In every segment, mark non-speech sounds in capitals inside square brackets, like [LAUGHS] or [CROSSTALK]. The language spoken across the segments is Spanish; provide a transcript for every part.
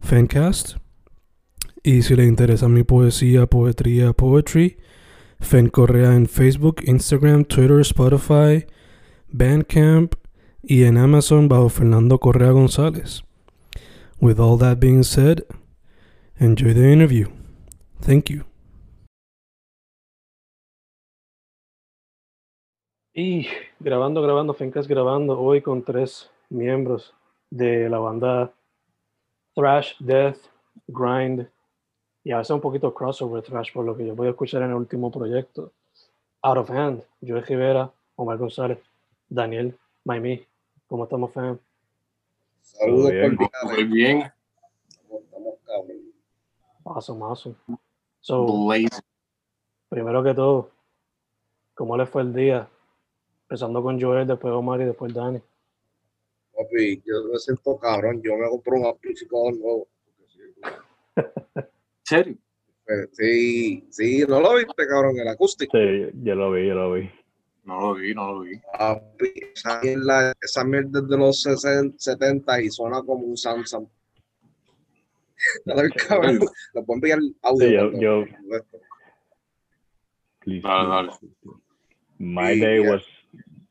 Fancast. Y si le interesa mi poesía, poetría, poetry, Fen Correa en Facebook, Instagram, Twitter, Spotify, Bandcamp y en Amazon bajo Fernando Correa González. With all that being said, enjoy the interview. Thank you. Y grabando, grabando, Fencas grabando hoy con tres miembros de la banda Thrash, Death, Grind y a veces un poquito crossover Thrash por lo que yo voy a escuchar en el último proyecto. Out of Hand, Joey Rivera, Omar González, Daniel, Maimi. ¿Cómo estamos, fam? Saludos. Muy bien. Estamos, estamos cabrón. Awesome, awesome. So, Blaze. primero que todo, ¿cómo les fue el día? Empezando con Joel, después Omar y después Dani. Papi, yo me siento cabrón. Yo me compré un amplificador nuevo. ¿En serio? Pues, Sí, sí, ¿no lo viste, cabrón? El acústico. Sí, yo lo vi, yo lo vi. No lo vi, no lo vi. Papi, esa mierda, esa mierda es de los 60, 70 y suena como un Samsung. [LAUGHS] Cabrón. Le puedo enviar audio. Sí, yo- yo-. Please, Dale, dale. My Sí, day ya. was,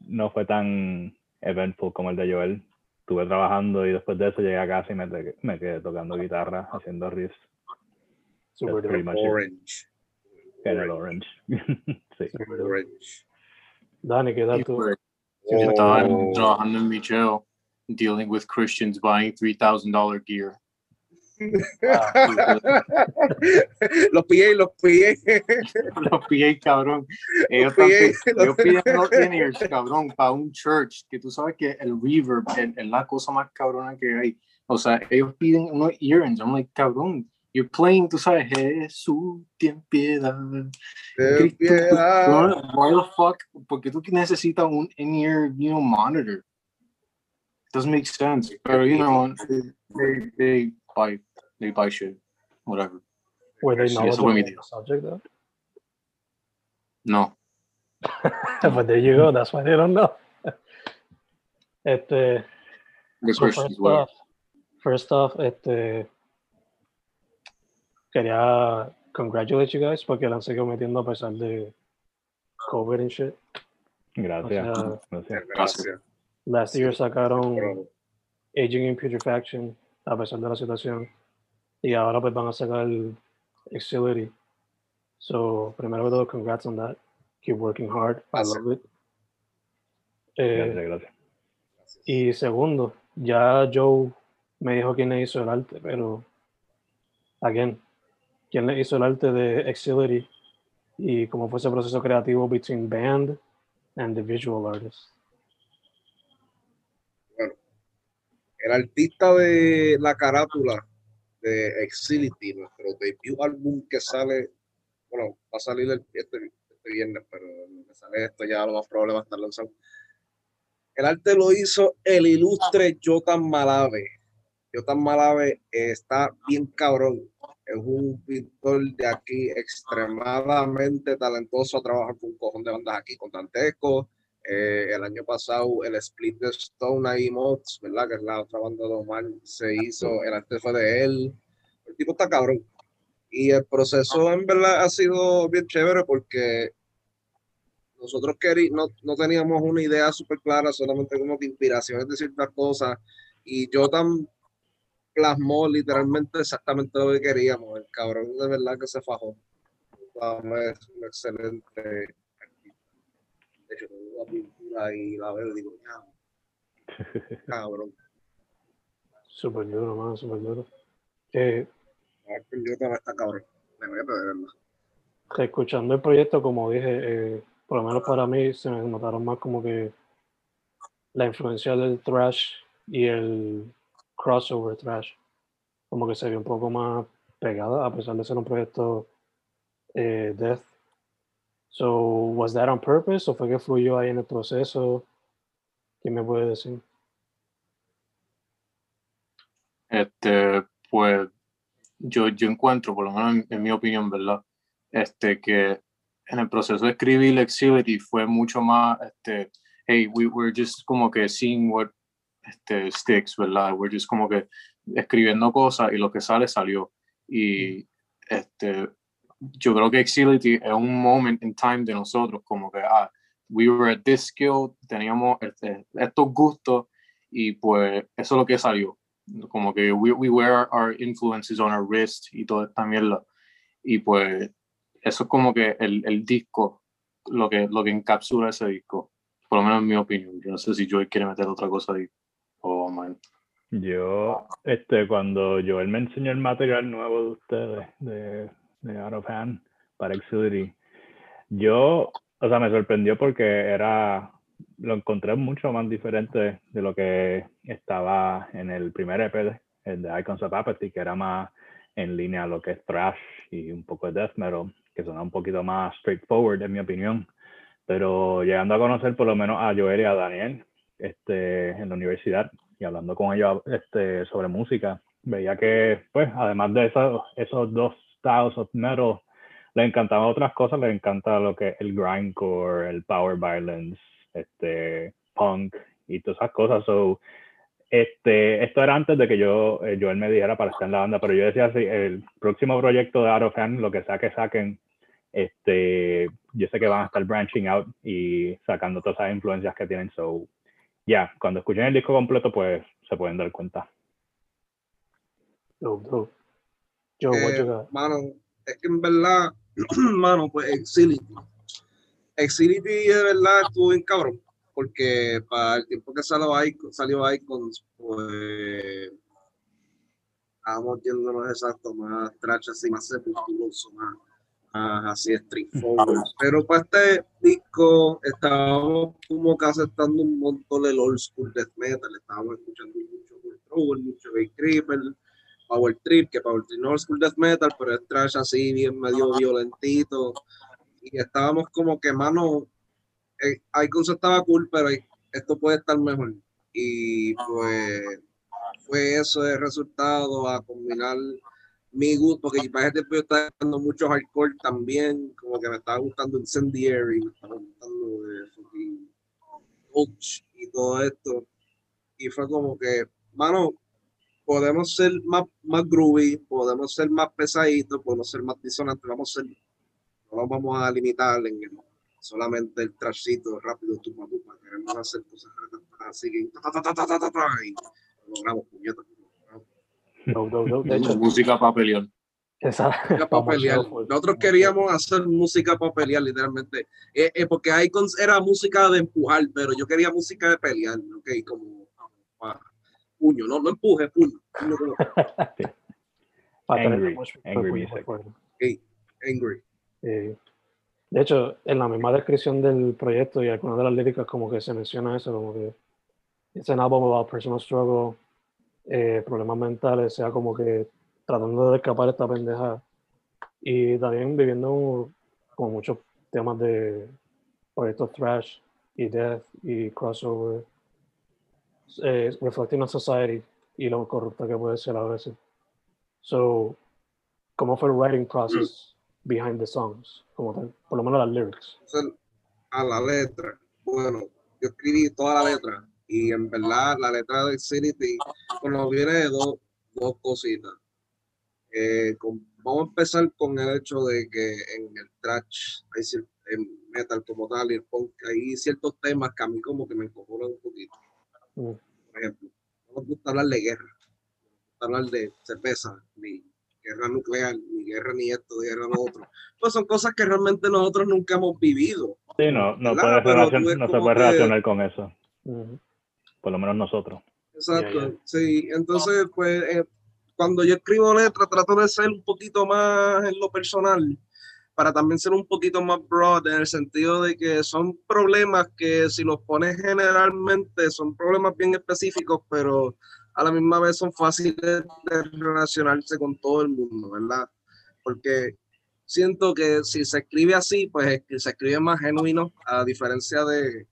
no fue tan eventful como el de Joel. Estuve trabajando y después de eso llegué a casa y me, te- me quedé tocando guitarra, haciendo riffs Super That's pretty dope. much it. Orange. en el Orange. [LAUGHS] sí. super. Orange. Dani, ¿qué tal tú? Pues, Yo estaba trabajando en mi jail, dealing with Christians buying $3,000 gear. [LAUGHS] los pillé, los pillé. [LAUGHS] Los pillé, cabrón. Ellos, Los pillé, los ellos [LAUGHS] cabrón, para un church, que tú sabes que el reverb es, la cosa más cabrona que hay. O sea, ellos piden unos earrings. I'm like, cabrón, you're playing, tú sabes, Jesús, ten piedad. Ten piedad. Why the fuck? Porque tú necesitas un in-ear, you know, monitor. Doesn't make sense. Pero, you know, they, they they buy shit. Whatever. Were they knowledgeable on the subject though? [LAUGHS] No. [LAUGHS] But there you go, that's why they don't know. [LAUGHS] Este, The so first off, first off, este, quería congratulate you guys porque la han seguido metiendo a pesar de COVID and shit. Gracias. O sea, gracias. Gracias. Last year sacaron. Aging in Putrefaction a pesar de la situación y ahora pues van a sacar Exility. So, primero que todo, congrats on that. Keep working hard. I Gracias. love it. Eh, Gracias, gracias. Y segundo, ya Joe me dijo quién le hizo el arte, pero, again, quién le hizo el arte de Exility y cómo fue ese proceso creativo between band and the visual artist. el artista de la carátula de Exility, nuestro debut álbum que sale, bueno, va a salir el- este, este viernes, pero que sale esto ya lo más probable va a estar lanzado. El arte lo hizo el ilustre Jotan Malave. Jotan Malave está bien cabrón. Es un pintor de aquí extremadamente talentoso. Trabaja con un cojón de bandas aquí, con Dantesco, eh, el año pasado el split de Stone ahí Mods, ¿verdad? Que es la otra banda de Omar, se hizo, el arte fue de él. El tipo está cabrón. Y el proceso en verdad ha sido bien chévere porque nosotros no, no teníamos una idea súper clara, solamente como que inspiraciones de ciertas cosas. Y yo tan plasmó literalmente exactamente lo que queríamos. El cabrón de verdad que se fajó. Es un excelente artista. De hecho, tengo la pintura y la veo y digo, ya, [LAUGHS] cabrón. Súper duro, mano, súper duro. Eh, Yo está cabrón. Me voy a perder, ¿verdad? escuchando el proyecto, como dije, eh, por lo menos para mí se me notaron más como que la influencia del thrash y el crossover thrash, como que se vio un poco más pegada a pesar de ser un proyecto eh, death. So, was that on purpose o fue que fluyó ahí en el proceso? ¿Quién me puede decir? Este, pues yo, yo encuentro, por lo menos en, en mi opinión, ¿verdad? Este, que en el proceso de escribir Exility fue mucho más, este, hey, we, we're just como que seeing what este, sticks, ¿verdad? We're just como que escribiendo cosas y lo que sale, salió. Y este, yo creo que Exility es un moment in time de nosotros, como que, ah, we were at this skill, teníamos este, estos gustos y pues eso es lo que salió. Como que we, we wear our influences on our wrist y toda esta mierda. Y pues eso es como que el, el disco, lo que, lo que encapsula ese disco. Por lo menos en mi opinión. Yo no sé si Joey quiere meter otra cosa ahí. Oh, man. Yo, este, cuando Joel me enseñó el material nuevo de ustedes, de, de Out of Hand, para Exility, yo, o sea, me sorprendió porque era, lo encontré mucho más diferente de lo que estaba en el primer EP, el de Icons of Apathy, que era más en línea a lo que es thrash y un poco de death metal, que suena un poquito más straightforward, en mi opinión. Pero llegando a conocer por lo menos a Joel y a Daniel este, en la universidad y hablando con ellos este, sobre música, veía que, pues, además de esos, esos dos styles of metal, les encantaban otras cosas, les encanta lo que el grindcore, el power violence, este, punk y todas esas cosas. So, este, esto era antes de que yo, eh, me dijera para estar en la banda, pero yo decía así, el próximo proyecto de of Hand, lo que sea que saquen, este, yo sé que van a estar branching out y sacando todas esas influencias que tienen. So, ya, cuando escuchen el disco completo, pues se pueden dar cuenta. Dope. What Eh, mano, es que en verdad, [CLEARS THROAT] mano, pues Exility. Exility de verdad estuvo bien cabrón, porque para el tiempo que salió, Icon, salió Icons, pues estábamos yéndonos exacto, más trash así, más sepulturoso, más, más así straightforward. Pero para este disco estábamos como que aceptando un montón del old school death metal, estábamos escuchando mucho Trouble, mucho Bay Creeper, Power Trip, que Power Trip no es school death metal, pero es trash así, bien medio violentito. Y estábamos como que, mano, eh, Icons estaba cool, pero esto puede estar mejor. Y pues fue eso el resultado a combinar mi gusto, porque para tiempo yo estaba dando mucho hardcore también, como que me estaba gustando Incendiary, me estaba gustando de y todo esto. Y fue como que, mano, podemos ser más, más groovy, podemos ser más pesaditos, podemos ser más disonantes, vamos a ser, no nos vamos a limitar en el- solamente el trashito rápido, tupa, tupa, queremos hacer cosas así que ta, ta, ta, ta, ta, ta, ta, y lo logramos, puñetas. Dope, dope, dope. De hecho, música para pelear. esa, Música para pelear. Nosotros queríamos hacer música para pelear, literalmente. Eh, eh, porque Icons era música de empujar, pero yo quería música de pelear, ¿ok? Como pa- puño, no, no empuje, puño. puño como [LAUGHS] Angry, angry music. fuerte. angry. Eh, de hecho, en la misma descripción del proyecto y algunas de las líricas como que se menciona eso, como que es un álbum about personal struggle, eh, problemas mentales, sea como que tratando de escapar de esta pendeja y también viviendo como muchos temas de proyectos thrash y death y crossover, eh, reflecting on society y lo corrupta que puede ser a veces. So, ¿cómo fue el writing process behind the songs? Por lo menos las lyrics. A la letra, bueno, yo escribí toda la letra y en verdad la letra de Exility, bueno, viene de dos, dos cositas. Eh, vamos a empezar con el hecho de que en el trash, hay metal como tal y el punk, hay ciertos temas que a mí como que me encojonan un poquito. Mm. Por ejemplo, no nos gusta hablar de guerra, no nos gusta hablar de cerveza, ni guerra nuclear, ni guerra ni esto, ni guerra lo otro. [LAUGHS] Pues son cosas que realmente nosotros nunca hemos vivido. Sí, no, no, ¿verdad? puede Pero relacion- no se puede que- relacionar con eso, por lo menos nosotros. Exacto, sí. Entonces, pues, eh, cuando yo escribo letras, trato de ser un poquito más en lo personal, para también ser un poquito más broad, en el sentido de que son problemas que si los pones generalmente, son problemas bien específicos, pero a la misma vez son fáciles de relacionarse con todo el mundo, ¿verdad? Porque siento que si se escribe así, pues se escribe más genuino, a diferencia de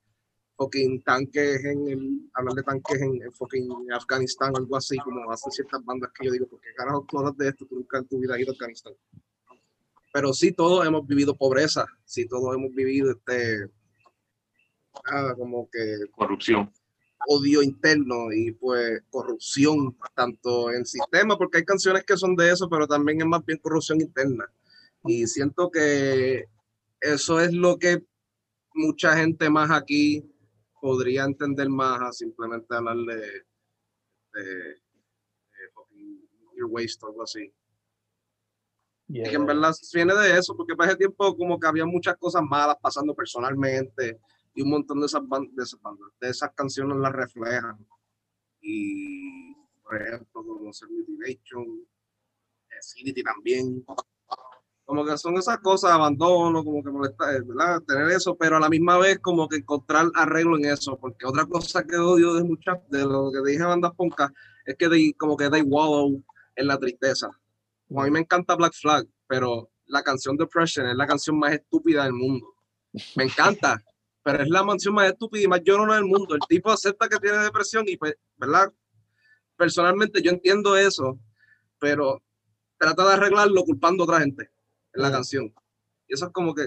fucking tanques en el, hablar de tanques en, fucking Afganistán o algo así, como hacen ciertas bandas que yo digo, porque carajo hablas de esto, tú nunca en tu vida has ido a Afganistán. Pero sí todos hemos vivido pobreza, sí todos hemos vivido este, nada, como que Corrupción. odio interno y pues corrupción, tanto en sistema, porque hay canciones que son de eso, pero también es más bien corrupción interna. Y siento que eso es lo que mucha gente más aquí podría entender más a simplemente hablar de, de, your waste o algo así. Yeah, Y que en verdad viene de eso, porque para ese tiempo como que había muchas cosas malas pasando personalmente y un montón de esas, ban- de esas bandas, de esas canciones las reflejan. Y, por ejemplo, como Ser Mutilation, Acidity también. Como que son esas cosas, abandono, como que molesta, eh, ¿verdad? Tener eso, pero a la misma vez como que encontrar arreglo en eso, porque otra cosa que odio de muchas, de lo que dije bandas poncas, es que they- como que they wallow en la tristeza. A mí me encanta Black Flag, pero la canción Depression es la canción más estúpida del mundo. Me encanta, [LAUGHS] pero es la canción más estúpida y más llorona del mundo. El tipo acepta que tiene depresión y, pues, ¿verdad? Personalmente yo entiendo eso, pero trata de arreglarlo culpando a otra gente en la Mm. canción. Y eso es como que,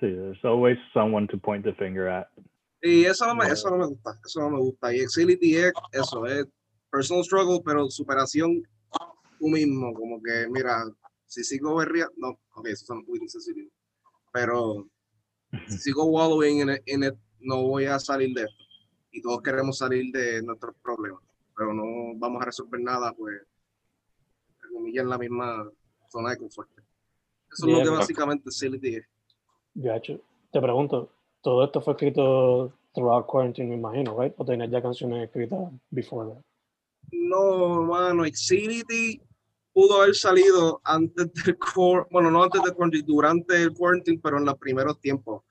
Sí, there's always someone to point the finger at. y eso no me, eso no me gusta, eso no me gusta. Y Exility es eso, es personal struggle, pero superación tú mismo, como que, mira, si sigo berría, no, ok, eso son insensibles, pero si sigo wallowing in it, in it, no voy a salir de esto. Y todos queremos salir de nuestros problemas, pero no vamos a resolver nada, pues, en la misma zona de confort. Eso es lo que básicamente Exility es. Gacho. Te pregunto, todo esto fue escrito throughout quarantine, me imagino, right? ¿O tenías ya canciones escritas before that? No, mano, Exility pudo haber salido antes del core, bueno, no antes del quarantine, durante el quarantine, pero en los primeros tiempos,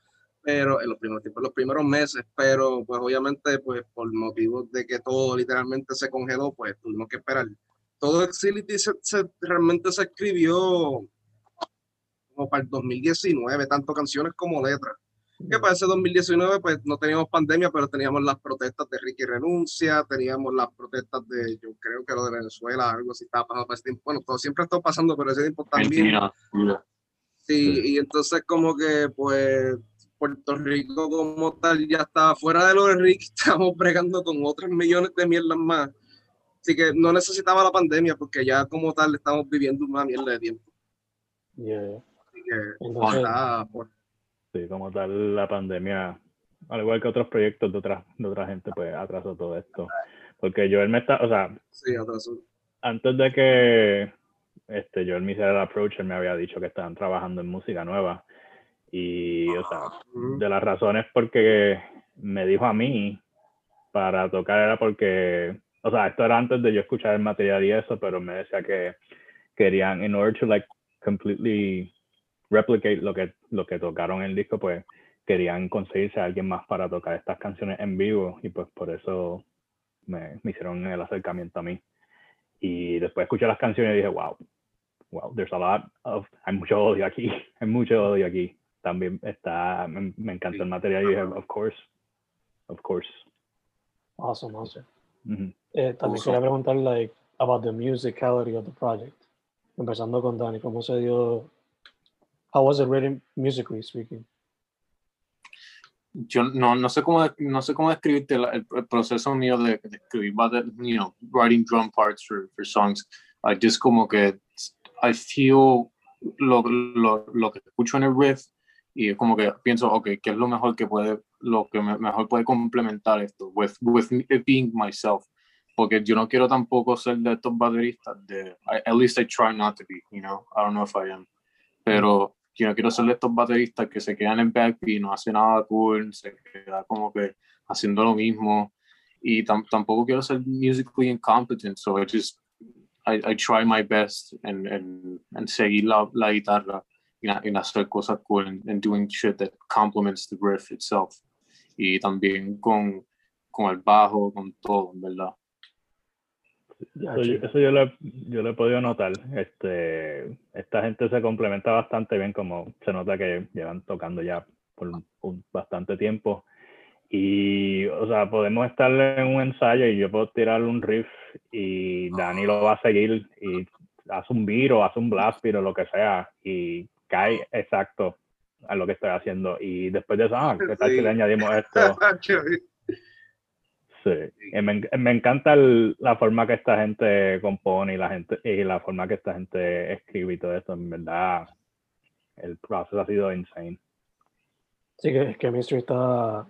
pero en los primeros tiempos, los primeros meses, pero pues obviamente, pues por motivos de que todo literalmente se congeló, pues tuvimos que esperar. Todo Exility se- realmente se escribió como para el 2019, tanto canciones como letras que para ese 2019 pues no teníamos pandemia, pero teníamos las protestas de Ricky Renuncia, teníamos las protestas de, yo creo que lo de Venezuela, algo así estaba pasando para ese tiempo. Bueno, todo siempre está pasando, pero ese tiempo también. Sí, y entonces como que pues Puerto Rico como tal ya estaba fuera de lo de Ricky, [LAUGHS] estamos bregando con otros millones de mierdas más. Así que no necesitaba la pandemia porque ya como tal estamos viviendo una mierda de tiempo. Yeah. Así que Entonces, está, pues, Sí, como tal, la pandemia, al igual que otros proyectos de otra, de otra gente, pues atrasó todo esto. Porque Joel me está, o sea, sí, atrasó. antes de que este, Joel me hiciera el approach, él me había dicho que estaban trabajando en música nueva. Y, o sea, de las razones porque me dijo a mí para tocar era porque, o sea, esto era antes de yo escuchar el material y eso, pero me decía que querían, in order to like completely replicate lo que, lo que tocaron en el disco, pues querían conseguirse a alguien más para tocar estas canciones en vivo y pues por eso me, me hicieron el acercamiento a mí. Y después escuché las canciones y dije, wow, wow, there's a lot of, hay mucho odio aquí, [LAUGHS] hay mucho odio aquí. También está, me, me encanta el material y dije, of course, of course. awesome, awesome. Ujú. Eh, también Awesome. quería preguntar, like, about the musicality of the project. Empezando con Dani, ¿cómo se dio? How was it written musically speaking? yo no, no sé cómo no sé cómo describirte el, el proceso mío de, de escribir but you know writing drum parts for, for songs. I just como que I feel lo, lo, lo que escucho en el riff y como que pienso ok qué es lo mejor que puede lo que me- mejor puede complementar esto with with me- being myself porque yo no quiero tampoco ser de estos bateristas de I- at least I try not to be you know I don't know if I am. Pero yo no quiero ser de estos bateristas que se quedan en backbeat no hace nada cool se queda como que haciendo lo mismo y tam- tampoco quiero ser musically incompetent so I just I, I try my best en, en, en seguir la, la guitarra y en hacer cosas cool and, and doing shit that complements the riff itself y también con, con el bajo, con todo, en verdad. Ya, Eso, yo- eso yo, lo, he- yo lo he podido notar. Este, esta gente se complementa bastante bien, como se nota que llevan tocando ya por un- un bastante tiempo. Y, o sea, podemos estar en un ensayo y yo puedo tirar un riff y Dani lo va a seguir y hace un beat o hace un blast beat o lo que sea y cae exacto a lo que estoy haciendo. Y después de eso, ah, ¿qué tal si le añadimos esto? [LAUGHS] Sí, y me, me encanta el- la forma que esta gente compone y la gente y la forma que esta gente escribe y todo eso. En verdad, el proceso ha sido insane. Sí, que, que Mystery está.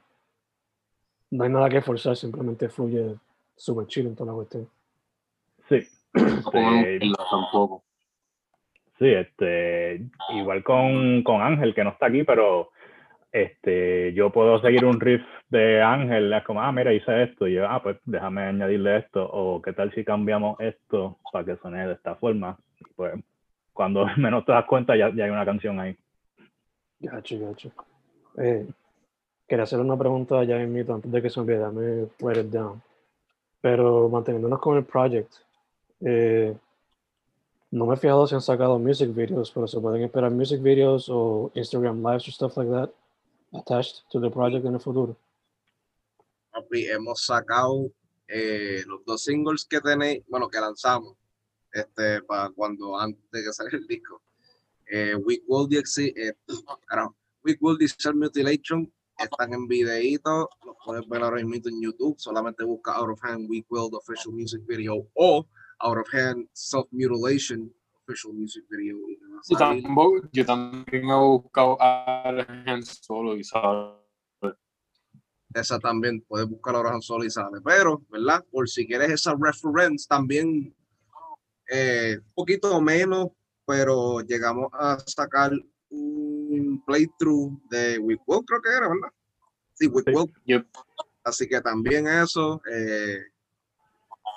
No hay nada que forzar, simplemente fluye súper chill en toda la cuestión. Sí, tampoco. sí, este, igual con, con Ángel, que no está aquí, pero este, yo puedo seguir un riff de Ángel, es como, ah, mira, hice esto, y yo, ah, pues déjame añadirle esto, o qué tal si cambiamos esto para que suene de esta forma. Pues, cuando [LAUGHS] menos te das cuenta, ya, ya hay una canción ahí. Gacho, gacho. Eh, quería hacer una pregunta ya en mito antes de que se olvide, dame write it down. Pero manteniéndonos con el project, eh, no me he fijado si han sacado music videos, pero se pueden esperar music videos o Instagram lives or stuff like that attached to the project en el futuro. Papi, hemos sacado eh, los dos singles que tenéis, bueno, que lanzamos, este, para cuando antes de que salga el disco. Eh, We Will DXC, eh, [COUGHS] We Will Desert Mutilation, están en videíto, los puedes ver ahora mismo en YouTube, solamente busca Out of Hand We Will, the official music video, o Out of Hand Self Mutilation, official music video. y te va a Yo, salir. tampoco, yo también he buscado a Alejandro solo y sabe. esa también puedes buscar ahora en solo y sale. Pero, ¿verdad? Por si quieres esa reference, también eh, un poquito menos, pero llegamos a sacar un playthrough de Wickwell, creo que era, ¿verdad? Sí, Wickwell. Yep. Así que también eso. eh,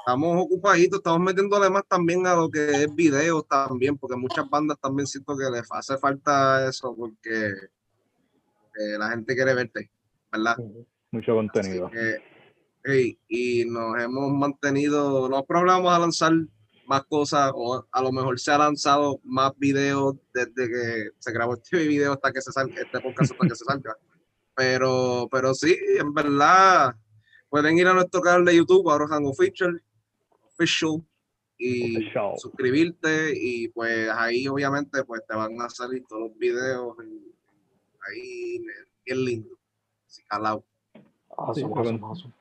estamos ocupaditos, estamos metiéndole más también a lo que es videos también, porque muchas bandas también siento que les hace falta eso, porque eh, la gente quiere verte, ¿verdad? Mucho contenido. Que, hey, y nos hemos mantenido, no probamos a lanzar más cosas, o a lo mejor se ha lanzado más videos desde que se grabó este video hasta que se salga, este podcast hasta que se salga. Pero, pero sí, en verdad, pueden ir a nuestro canal de YouTube, Arohan Official, Official, y Official. suscribirte, y pues ahí obviamente pues te van a salir todos los videos en- ahí bien lindo. Así calado. Awesome, Sí, awesome, awesome.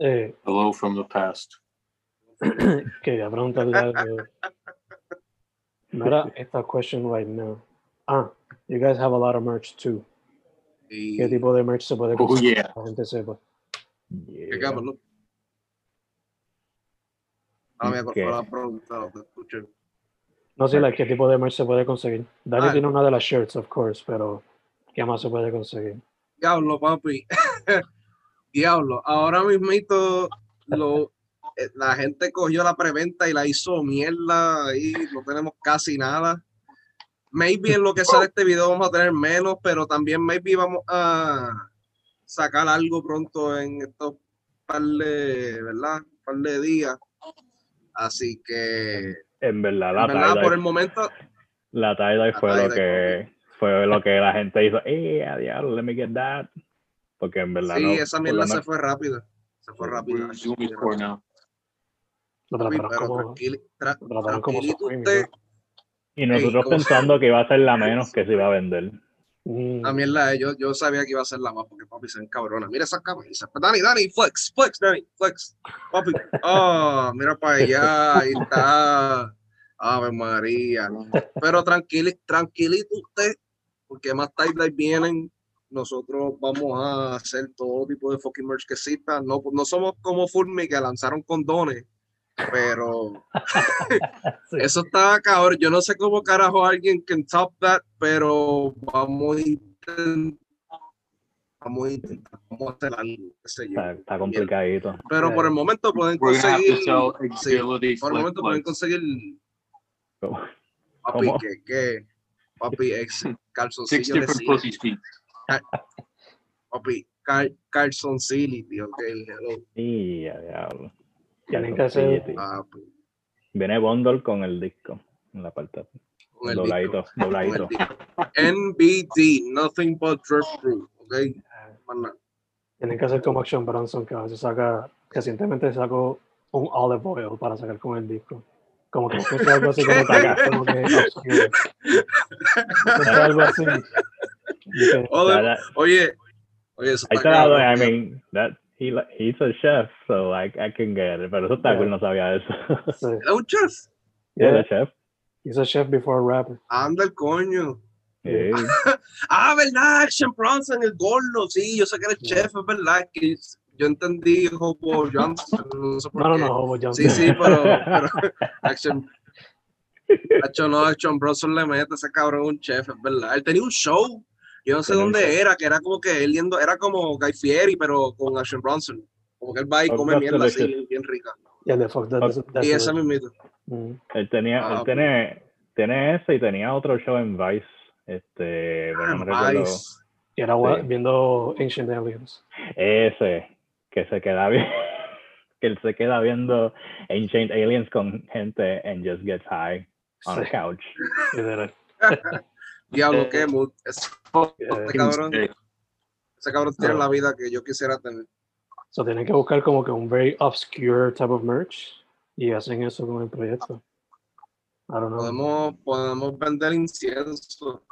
Eh, Hello from the past. [CLEARS THROAT] quería preguntarle algo. Mira, esta question right now. Ah, you guys have a lot of merch too. Y ¿Qué tipo de merch se puede Oh, conseguir? yeah. La gente sepa. Yeah. ¿Qué cabrón, no? Me ¿Qué? acordé la pregunta, no te escuché. No sé, like, ¿qué tipo de merch se puede conseguir? Dani Ah. tiene una de las shirts, of course, pero ¿qué más se puede conseguir? Diablo, papi. [LAUGHS] Diablo. Ahora mismito lo, eh, la gente cogió la preventa y la hizo mierda y no tenemos casi nada. Maybe en lo que sale este video vamos a tener menos, pero también maybe vamos a sacar algo pronto en estos par de, ¿verdad? par de días. Así que, En verdad, en la verdad, por el momento, la tie-dye fue lo que fue lo que la gente hizo. ¡Eh, a diablo, let me get that! Porque en verdad sí, no. esa mierda se fue rápido. Se fue como, tra-. ¿no? Y nosotros pensando que iba a ser la menos que se iba a vender. Mm, La es, yo, yo sabía que iba a ser la más porque papi se encabrona. Mira esa camisa. Dani, Dani, flex, flex, Dani, flex. Papi, oh, mira para allá, ahí está. Ave María. Pero tranquili, tranquilito usted, porque más tarde vienen nosotros vamos a hacer todo tipo de fucking merch que exista. No, no somos como Fulmi que lanzaron condones, pero [LAUGHS] Sí. eso está cabrón. Yo no sé cómo carajo alguien can top that, pero vamos a intentar. Vamos a intentar, vamos a hacer algo. Está, está complicadito. Pero por el momento pueden conseguir. sí, por el momento pueden conseguir. Papi, ¿Cómo? que, que, papi, ex [LAUGHS] calzoncillo de. Papi, cal, calzoncility, ok, hello, Y ya, diablo. Tienen que hacer- sí. papi. Viene bundle con el disco en la parte. Con el Dobladito, disco, dobladito. NBD, nothing but drip proof, ok. Tienen que hacer como Action Bronson, que a veces saca, recientemente sacó un olive oil para sacar con el disco. Como que fuese algo así como que, [LAUGHS] como que algo así. Olive- That- Oye, oye, eso I está I mean, that he he's a chef, so I, I can get it. Pero eso está Yeah. cool, no sabía eso. sí. [LAUGHS] ¿Era un chef? Yeah, Yeah. chef. He's a chef before a rapper. Anda el coño. Sí. [LAUGHS] Ah, ¿verdad? Action Bronson, el gordo, sí, yo sé que eres chef, es verdad, que yo entendí Hobo Johnson, no sé por No, no, qué. no, Hobo Johnson. Sí, sí, pero, [LAUGHS] pero Action, Action, no, Action Bronson le mete a ese cabrón un chef, es verdad. Él tenía un show, yo no sé dónde era, que era como que él yendo, era como Guy Fieri, pero con Action Bronson. Como que él va y come mierda así, bien rica. Yeah, the fuck that, Fuck. that's Y esa delicious. mismito. Mm. Él tenía, Ah, él tiene, tiene ese y tenía otro show en Vice. Este, no recuerdo. Vice. Y era Sí. viendo Ancient Aliens. Ese, que se queda bien, [LAUGHS] que él se queda viendo Ancient Aliens con gente and just gets high on Sí, a couch. [LAUGHS] [LAUGHS] Diablo, qué mood. Ese, ese cabrón, Eh, ese cabrón tiene la vida que yo quisiera tener. So tienen que buscar como que un very obscure type of merch y hacen eso con el proyecto. I don't know. Podemos, podemos vender incienso.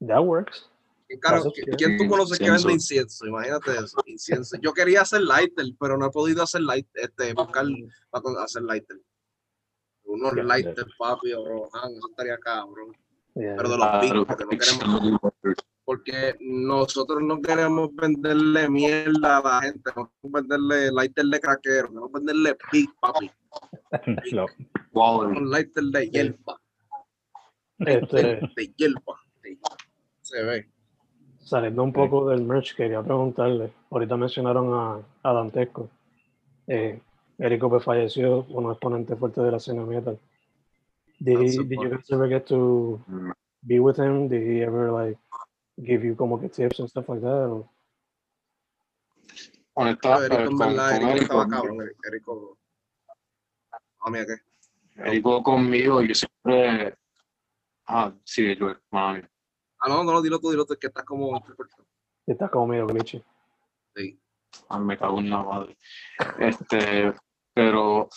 That works. ¿Quién, carajo- Eso es qui- quién tú conoces que vende incienso? Imagínate eso, incienso. Yo quería hacer lighter, pero no he podido hacer light, este, buscar para hacer lighter. Unos lighter, papi, o rojan, eso estaría cabrón. Pero de los porque no queremos, porque nosotros no queremos venderle mierda a la gente, no queremos venderle lighter de craquero, queremos venderle big, papi, [LAUGHS] quality. un lighter de hierba, Este, de hierba. Se ve. saliendo un poco del merch, quería preguntarle. Ahorita mencionaron a, a Dantesco. Eh, Erico pues falleció, un exponente fuerte de la escena metal. Did, he, did you guys ever get to Mm. be with him? Did he ever like give you como que tips and stuff like that? or- Honesta, Erico, con, con estaba cabrón, Erico. Ah, mira qué. Erico conmigo, yo siempre. Ah, sí, Joel, mami. Ah, no, no, dilo tú, dilo tú, es que estás como. Está como medio glitchy. Sí. Ah, me cago en la madre. Este, pero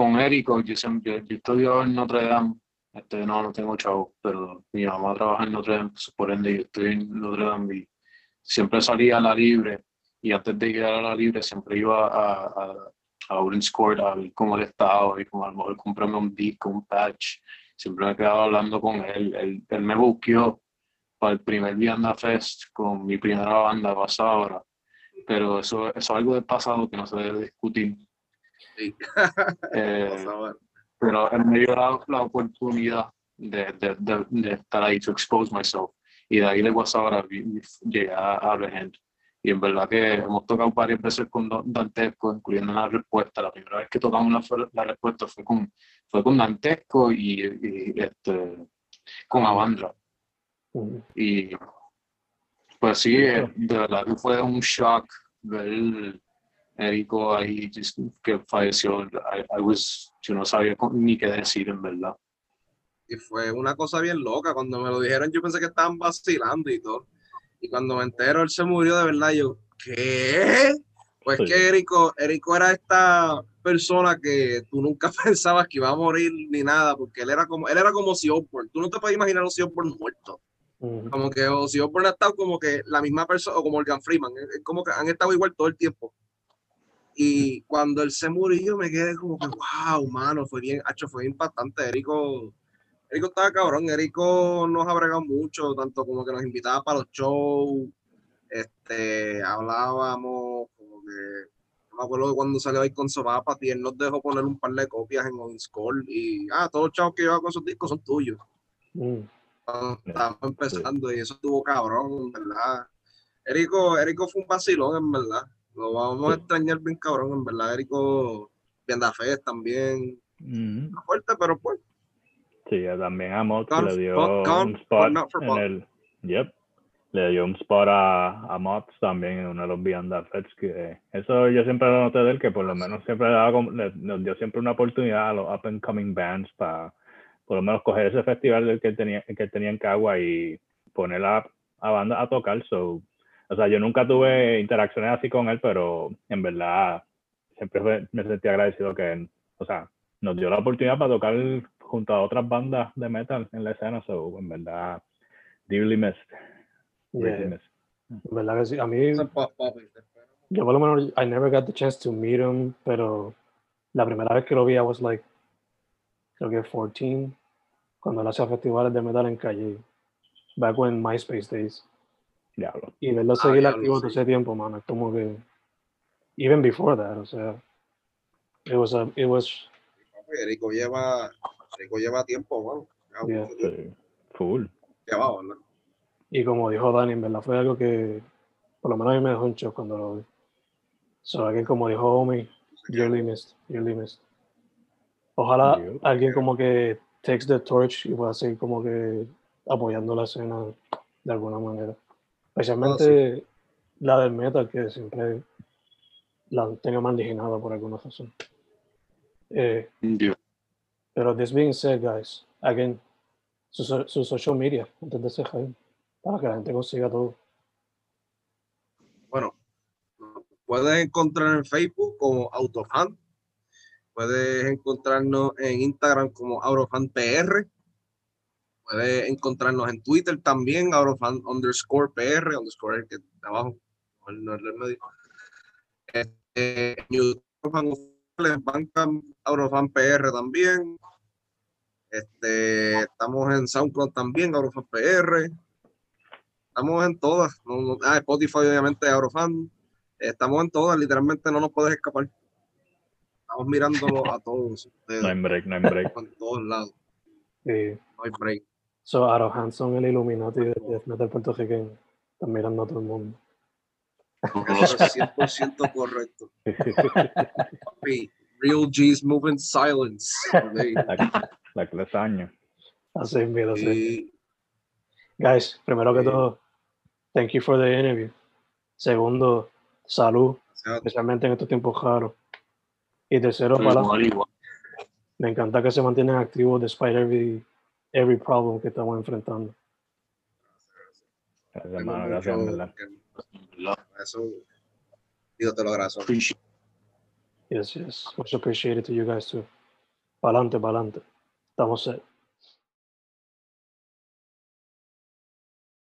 con Érico, yo yo, yo estudio en Notre Dame, este, no, no tengo chavo, pero mi mamá trabaja en Notre Dame, por ende yo estoy en Notre Dame y siempre salía a la libre y antes de llegar a la libre siempre iba a, a, a Orange Court a ver cómo él estaba y como a lo mejor comprarme un disco, un patch, siempre me quedaba hablando con él, él, él me buscó para el primer Vianda Fest con mi primera banda, Pasabra pero eso, eso es algo del pasado que no se debe discutir. Sí. [LAUGHS] Eh, [LAUGHS] pero él me dio la, la oportunidad de, de, de, de estar ahí, to expose myself. Y de ahí de WhatsApp llegué a, a Regent. Y en verdad que hemos tocado varias veces con Dantesco, incluyendo la respuesta. La primera vez que tocamos la, la respuesta fue con, fue con Dantesco y, y, este, con Avandra. Mm. Y pues sí, de verdad que fue un shock ver Érico ahí just que falleció. I, I was, yo no sabía ni qué decir en verdad. Y fue una cosa bien loca. Cuando me lo dijeron, yo pensé que estaban vacilando y todo. Y cuando me entero, él se murió de verdad. Yo, ¿qué? Pues Sí. que Erico, Erico era esta persona que tú nunca [LAUGHS] pensabas que iba a morir ni nada, porque él era como, él era como Osbourne. Tú no te puedes imaginar a Ozzy Osbourne muerto. Mm. Como que Ozzy Osbourne ha estado como que la misma persona, o como Morgan Freeman, como que han estado igual todo el tiempo. Y cuando él se murió, me quedé como que, wow, mano, fue bien, hacho, fue impactante. Erico, Erico estaba cabrón. Erico nos ha bregado mucho, tanto como que nos invitaba para los shows. Este, hablábamos, como que. no Me acuerdo de cuando salió ahí con Sopapas y él nos dejó poner un par de copias en OnScore y ah, todos los chavos que lleva con sus discos son tuyos. Mm, estábamos empezando y eso estuvo cabrón, en verdad. Erico, Erico fue un vacilón, en verdad. Lo vamos a extrañar bien cabrón, en verdad. Erico, Viendafés también. Ujú. Fuerte, pero pues. Sí, también a Con- le dio un spot en el. Yep. Le dio un spot a, a también en uno de los Beyond Feds, que eso yo siempre lo noté de él, que por lo menos siempre como- le- nos dio siempre una oportunidad a los up and coming bands para por lo menos coger ese festival del que tenía, que tenía en Cagua y poner a, a banda a tocar. So, o sea, yo nunca tuve interacciones así con él, pero en verdad siempre fue- me sentí agradecido que, o sea, nos dio la oportunidad para tocar junto a otras bandas de metal en la escena. So, en verdad, dearly missed. yeah, Dearly missed. en verdad que sí. A mí, yo por lo menos, I never got the chance to meet him, pero la primera vez que lo vi, I was like, creo que 14, cuando él hacía festivales de metal en calle, back when MySpace days. Diablo. Y verlo Ah, seguir diablo, activo todo sí. ese tiempo, mano, es como que, even before that, o sea, it was, a, it was, Erico lleva, Erico lleva tiempo, mano. Yeah. Sí. Llevaba, ¿verdad? y como dijo Dani, en verdad fue algo que, por lo menos a mí me dejó un shock cuando lo vi. So, alguien como dijo Omi, Dearly missed, dearly missed. Ojalá Yep. alguien como que takes the torch y pueda seguir como que apoyando la escena de alguna manera. Especialmente la del metal, que siempre la han tenido marginada por alguna razón. Eh, Yeah. pero this being said, guys, again, su, su social media, antes de hype, para que la gente consiga todo. Bueno, puedes encontrar en Facebook como Autofan. Puedes encontrarnos en Instagram como AurofanPR. Puedes encontrarnos en Twitter también, Aurofan underscore PR, underscore el que está abajo, no el- medio. Este, Aurofan PR también. Este, estamos en SoundCloud también, Aurofan PR. Estamos en todas. No, no- ah, Spotify, obviamente, Aurofan. Estamos en todas, literalmente no nos puedes escapar. Estamos mirándolo a todos ustedes, No hay break, no hay break. en todos lados. Y No hay break. So, of Hanson, el Illuminati de death metal puertorriqueño, están mirando a todo el mundo. Eso es 100% correcto. Real G's moving silence. La, años. Así es, mira, así. Guys, primero que Sí. todo, thank you for the interview. Segundo, salud, especialmente en estos tiempos raros. Y tercero, para, me encanta que se mantienen activos despite every, every problem que estamos enfrentando. Gracias, hermano, gracias, en mucho verdad. que- Eso, digo, te lo agradezco. Appreciate Yes, yes. Much appreciated to you guys too. Pa'lante, pa'lante. Estamos set.